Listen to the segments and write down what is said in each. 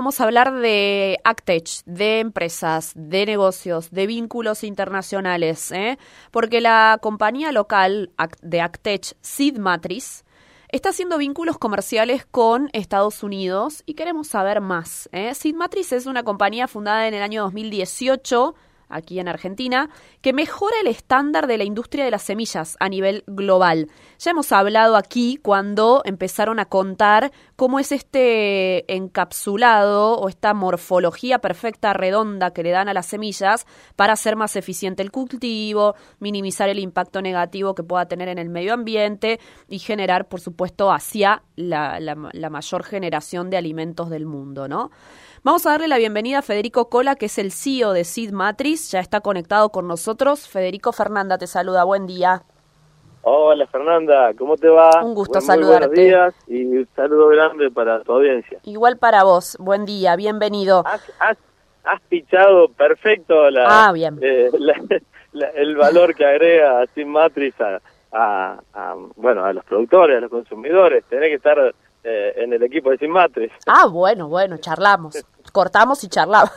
vamos a hablar de Actech, de empresas, de negocios, de vínculos internacionales, ¿eh? porque la compañía local de Actech, Seed Matrix, está haciendo vínculos comerciales con Estados Unidos y queremos saber más. ¿eh? Seed Matrix es una compañía fundada en el año 2018 aquí en Argentina, que mejora el estándar de la industria de las semillas a nivel global. Ya hemos hablado aquí cuando empezaron a contar cómo es este encapsulado o esta morfología perfecta redonda que le dan a las semillas para hacer más eficiente el cultivo, minimizar el impacto negativo que pueda tener en el medio ambiente y generar, por supuesto, hacia la, mayor generación de alimentos del mundo, ¿no? Vamos a darle la bienvenida a Federico Cola, que es el CEO de Seed Matrix. Ya está conectado con nosotros. Federico Fernanda te saluda. Buen día. Hola Fernanda, ¿cómo te va? Un gusto saludarte. buenos días y un saludo grande para tu audiencia. Igual para vos, buen día, bienvenido. Has, pichado perfecto la, ah, bien. Eh, el valor que agrega Seed Matrix a, bueno, a los productores, a los consumidores. Tenés que estar eh, en el equipo de Sinmatres. Ah, bueno, bueno, charlamos. Cortamos y charlamos.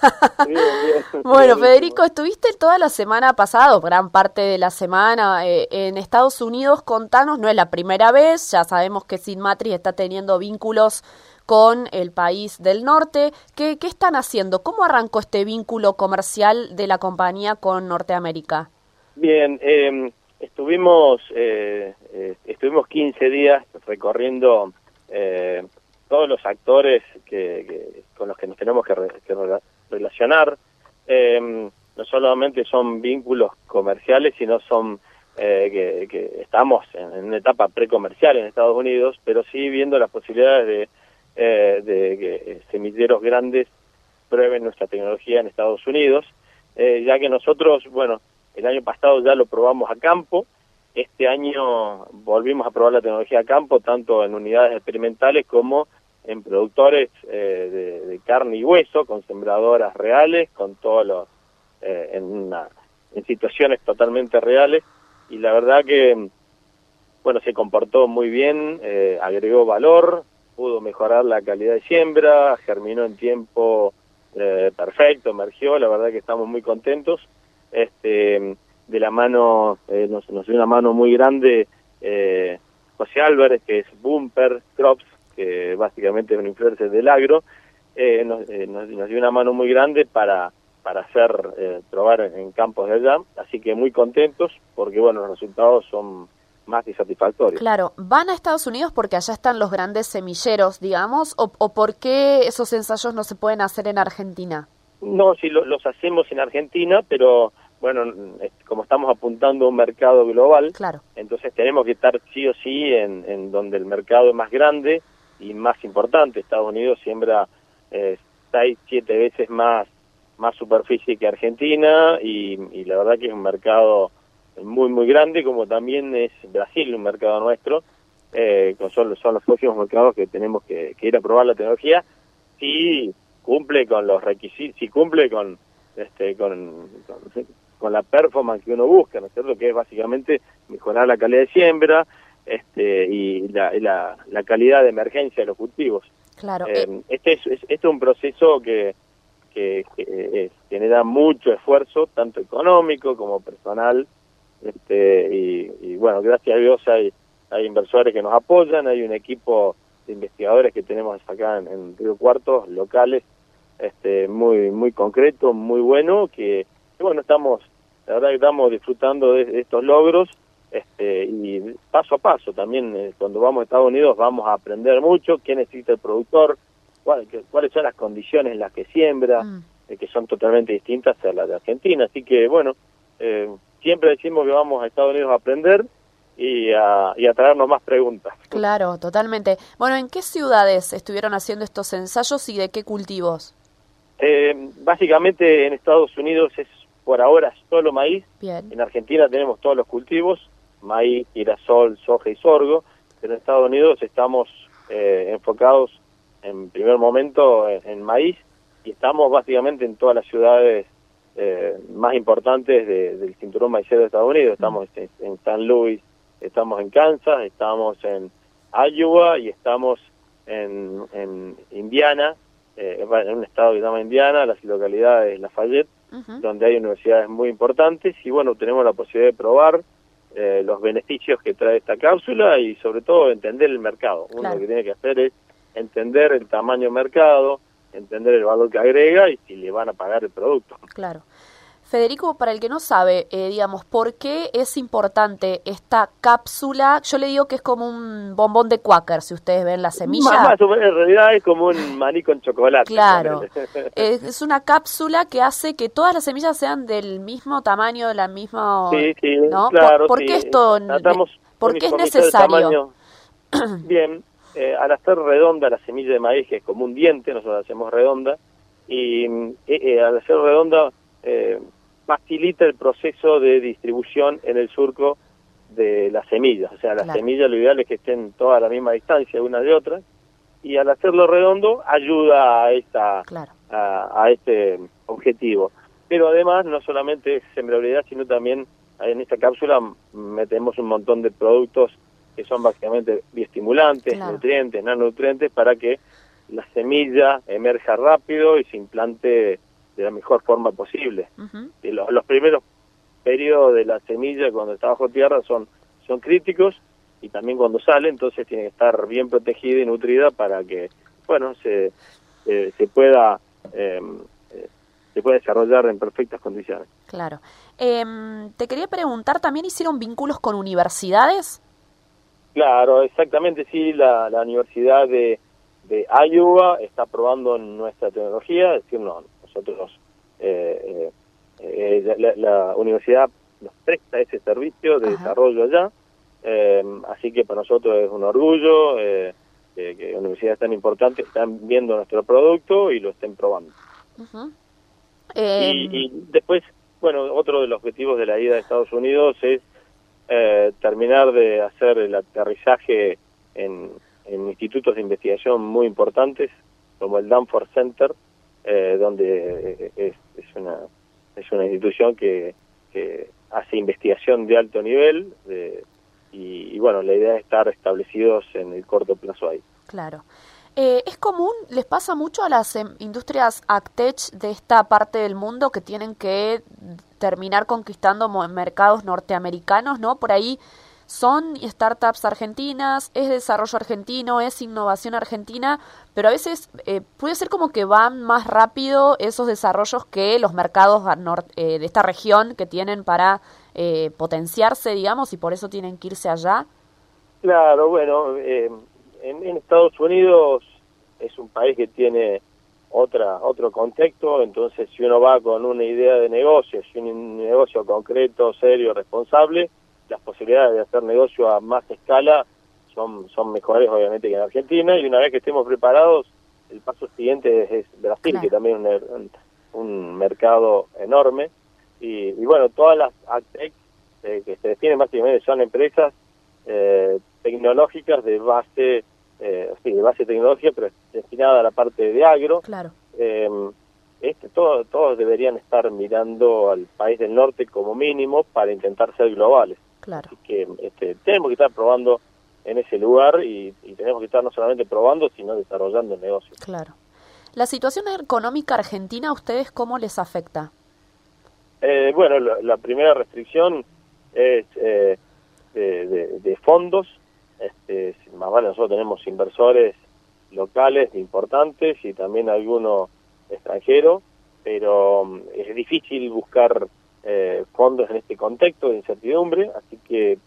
bueno, Federico, estuviste toda la semana pasada, gran parte de la semana, eh, en Estados Unidos. Contanos, no es la primera vez, ya sabemos que Sinmatrix está teniendo vínculos con el país del norte. ¿Qué, qué están haciendo? ¿Cómo arrancó este vínculo comercial de la compañía con Norteamérica? Bien, em, estuvimos, eh, estuvimos 15 días recorriendo eh, todos los actores que, con los que nos tenemos que, relacionar. Eh, no solamente son vínculos comerciales, sino son eh, que, estamos en, una etapa precomercial en Estados Unidos, pero sí viendo las posibilidades de, eh, de que semilleros grandes prueben nuestra tecnología en Estados Unidos, ya que nosotros, bueno, el año pasado ya lo probamos a campo, este año volvimos a probar la tecnología a campo, tanto en unidades experimentales como en productores eh, de, carne y hueso, con sembradoras reales, con todos los, eh, en, situaciones totalmente reales. Y la verdad que, bueno, se comportó muy bien, eh, agregó valor, pudo mejorar la calidad de siembra, germinó en tiempo perfecto, emergió, la verdad que estamos muy contentos. Este, de la mano, eh, nos, nos, dio una mano muy grande eh, José Álvarez, que es Bumper Crops, que básicamente es un influencer del agro, eh, nos, nos, dio una mano muy grande para, para hacer, probar en, campos de allá, así que muy contentos porque bueno, los resultados son más que satisfactorios. Claro, ¿van a Estados Unidos porque allá están los grandes semilleros, digamos, o, o por qué esos ensayos no se pueden hacer en Argentina? No, sí, los hacemos en Argentina, pero bueno, como estamos apuntando a un mercado global, claro. entonces tenemos que estar sí o sí en, donde el mercado es más grande y más importante. Estados Unidos siembra eh, seis, siete veces más, más superficie que Argentina y, la verdad que es un mercado muy, muy grande, como también es Brasil, un mercado nuestro. Eh, son, son los próximos mercados que tenemos que, ir a probar la tecnología si cumple con los requisitos, si cumple con este con, con la performance que uno busca, ¿no es cierto? Que es básicamente mejorar la calidad de siembra este, y la, la, calidad de emergencia de los cultivos. Claro. Eh, este, es, este es un proceso que, que, que genera mucho esfuerzo, tanto económico como personal, este, y, y, bueno, gracias a Dios hay, hay inversores que nos apoyan, hay un equipo de investigadores que tenemos acá en, en Río Cuarto, locales, este, muy, muy concreto, muy bueno, que, que bueno, estamos la verdad que estamos disfrutando de, estos logros este, y paso a paso también eh, cuando vamos a Estados Unidos vamos a aprender mucho qué necesita el productor, cuáles son las condiciones en las que siembra, mm. eh, que son totalmente distintas a las de Argentina. Así que bueno, eh, siempre decimos que vamos a Estados Unidos a aprender y a, y a traernos más preguntas. Claro, totalmente. Bueno, ¿en qué ciudades estuvieron haciendo estos ensayos y de qué cultivos? básicamente en Estados Unidos es por ahora solo maíz. En Argentina tenemos todos los cultivos, maíz, girasol, soja y sorgo, pero en Estados Unidos estamos eh, enfocados en primer momento en, maíz y estamos básicamente en todas las ciudades eh, más importantes del cinturón maicero de Estados Unidos. Estamos en, en San Luis, estamos en Kansas, estamos en Iowa y estamos en, en Indiana eh, en un estado que se llama Indiana, la localidad es Lafayette, donde hay universidades muy importantes y bueno, tenemos la posibilidad de probar eh, los beneficios que trae esta cápsula y sobre todo entender el mercado. Uno lo que tiene que hacer es entender el tamaño mercado, entender el valor que agrega y si le van a pagar el producto. Claro. Federico, para el que no sabe, eh, digamos, ¿por qué es importante esta cápsula? Yo le digo que es como un bombón de Quaker, si ustedes ven la semilla. en realidad es como un maní con chocolate. Claro. es una cápsula que hace que todas las semillas sean del mismo tamaño, de la misma... Sí, sí, claro. ¿Por, qué esto? ¿Por qué es necesario? Bien, eh, al hacer redonda la semilla de maíz, que es como un diente, nosotros hacemos redonda, y eh, al hacer redonda facilita el proceso de distribución en el surco de las semillas. O sea, las semillas lo ideal es que estén todas a la misma distancia una de otra y al hacerlo redondo ayuda a esta a, este objetivo. Pero además no solamente es sembrabilidad, sino también en esta cápsula metemos un montón de productos que son básicamente bioestimulantes, nutrientes, nanonutrientes para que la semilla emerja rápido y se implante de la mejor forma posible. los, primeros periodos de la semilla cuando está bajo tierra son, son críticos y también cuando sale, entonces tiene que estar bien protegida y nutrida para que, bueno, se, se pueda... Em, eh, se pueda desarrollar en perfectas condiciones. Claro. Em, te quería preguntar, ¿también hicieron vínculos con universidades? Claro, exactamente, sí, la, la Universidad de, de Iowa está probando nuestra tecnología, es decir, no, nosotros, eh, eh, eh la, universidad nos presta ese servicio de desarrollo allá, eh, así que para nosotros es un orgullo que universidades tan importantes están viendo nuestro producto y lo estén probando. y, después, bueno, otro de los objetivos de la ida de Estados Unidos es terminar de hacer el aterrizaje en, en institutos de investigación muy importantes, como el Danforth Center, eh, donde es, es, una, es una institución que, que hace investigación de alto nivel y, bueno, la idea es estar establecidos en el corto plazo ahí. Claro. Eh, ¿Es común, les pasa mucho a las em, industrias AgTech de esta parte del mundo que tienen que terminar conquistando mercados norteamericanos, ¿no? Por ahí son startups argentinas, es desarrollo argentino, es innovación argentina, pero a veces eh, puede ser como que van más rápido esos desarrollos que los mercados eh, de esta región que tienen para eh, potenciarse, digamos, y por eso tienen que irse allá. Claro, bueno, en, en, Estados Unidos es un país que tiene otra otro contexto, entonces si uno va con una idea de negocio, si un negocio concreto, serio, responsable, las posibilidades de hacer negocio a más escala son, son mejores obviamente que en Argentina. Y una vez que estemos preparados el paso siguiente es, Brasil que también es un, mercado enorme. Y, bueno todas las Agtech eh, que se definen básicamente son empresas eh, tecnológicas de base eh, sí, de base tecnológica pero destinada a la parte de agro. Claro. Em, este, todo, todos deberían estar mirando al país del norte como mínimo para intentar ser globales. Claro. Así que este, tenemos que estar probando en ese lugar y, tenemos que estar no solamente probando, sino desarrollando el negocio. Claro. ¿La situación económica argentina a ustedes cómo les afecta? Eh, bueno, la, primera restricción es eh, de, fondos. Este, más vale, nosotros tenemos inversores locales importantes y también algunos extranjeros, pero mm, es difícil buscar eh, fondos en este contexto de incertidumbre, así que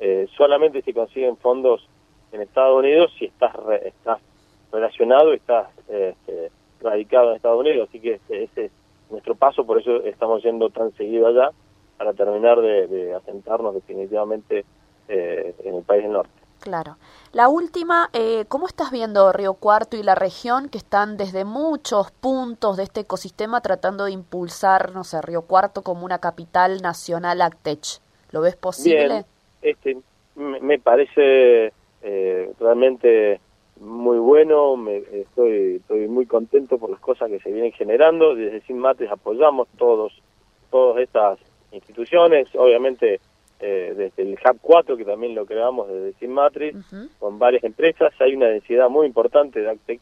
eh, solamente se consiguen fondos en Estados Unidos si estás, estás relacionado, estás este, radicado en Estados Unidos, así que ese, es nuestro paso, por eso estamos yendo tan seguido allá, para terminar de, asentarnos definitivamente eh, en el país del norte. Claro. La última, eh, ¿cómo estás viendo Río Cuarto y la región que están desde muchos puntos de este ecosistema tratando de impulsar, no sé, Río Cuarto como una capital nacional Actech? ¿Lo ves posible? Bien, este, me parece eh, realmente muy bueno, me, estoy, estoy muy contento por las cosas que se vienen generando, desde Sin Mates apoyamos todos, todas estas instituciones, obviamente eh, desde el Hub 4, que también lo creamos desde Sinmatrix, con varias empresas. Hay una densidad muy importante de Actec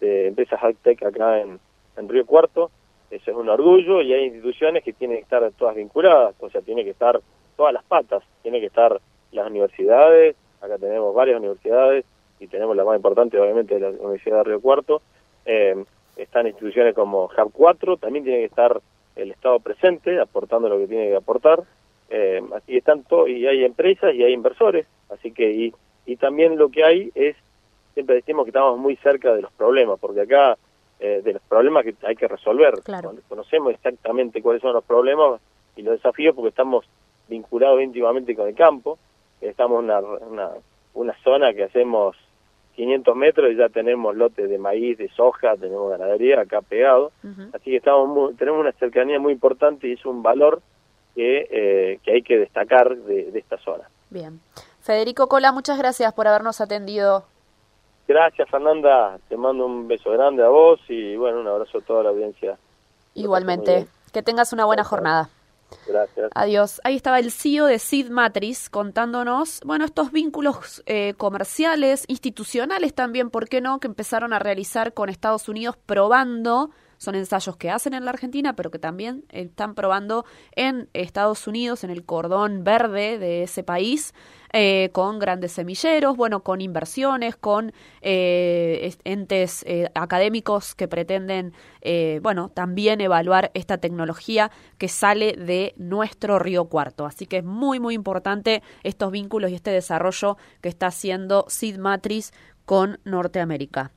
de empresas high-tech acá en, en Río Cuarto. Eso es un orgullo y hay instituciones que tienen que estar todas vinculadas, o sea, tiene que estar todas las patas, tiene que estar las universidades, acá tenemos varias universidades y tenemos la más importante obviamente la Universidad de Río Cuarto, eh, están instituciones como Hub 4, también tiene que estar el Estado presente aportando lo que tiene que aportar, eh, y están y hay empresas y hay inversores, así que y, y también lo que hay es, siempre decimos que estamos muy cerca de los problemas, porque acá eh, de los problemas que hay que resolver, conocemos exactamente cuáles son los problemas y los desafíos porque estamos vinculados íntimamente con el campo, estamos en una, una, una zona que hacemos 500 metros y ya tenemos lotes de maíz, de soja, tenemos ganadería acá pegado, así que estamos tenemos una cercanía muy importante y es un valor que, eh, que hay que destacar de, de esta zona. Bien. Federico Cola, muchas gracias por habernos atendido. Gracias, Fernanda. Te mando un beso grande a vos y bueno, un abrazo a toda la audiencia. Igualmente. Que tengas una buena jornada. Gracias. Adiós. Ahí estaba el CEO de Sid Matrix contándonos, bueno, estos vínculos eh, comerciales, institucionales también, ¿por qué no?, que empezaron a realizar con Estados Unidos probando son ensayos que hacen en la Argentina, pero que también están probando en Estados Unidos, en el cordón verde de ese país, eh, con grandes semilleros, bueno, con inversiones, con eh, entes eh, académicos que pretenden, bueno, también evaluar esta tecnología que sale de nuestro río Cuarto. Así que es muy, muy importante estos vínculos y este desarrollo que está haciendo Sid Matrix con Norteamérica.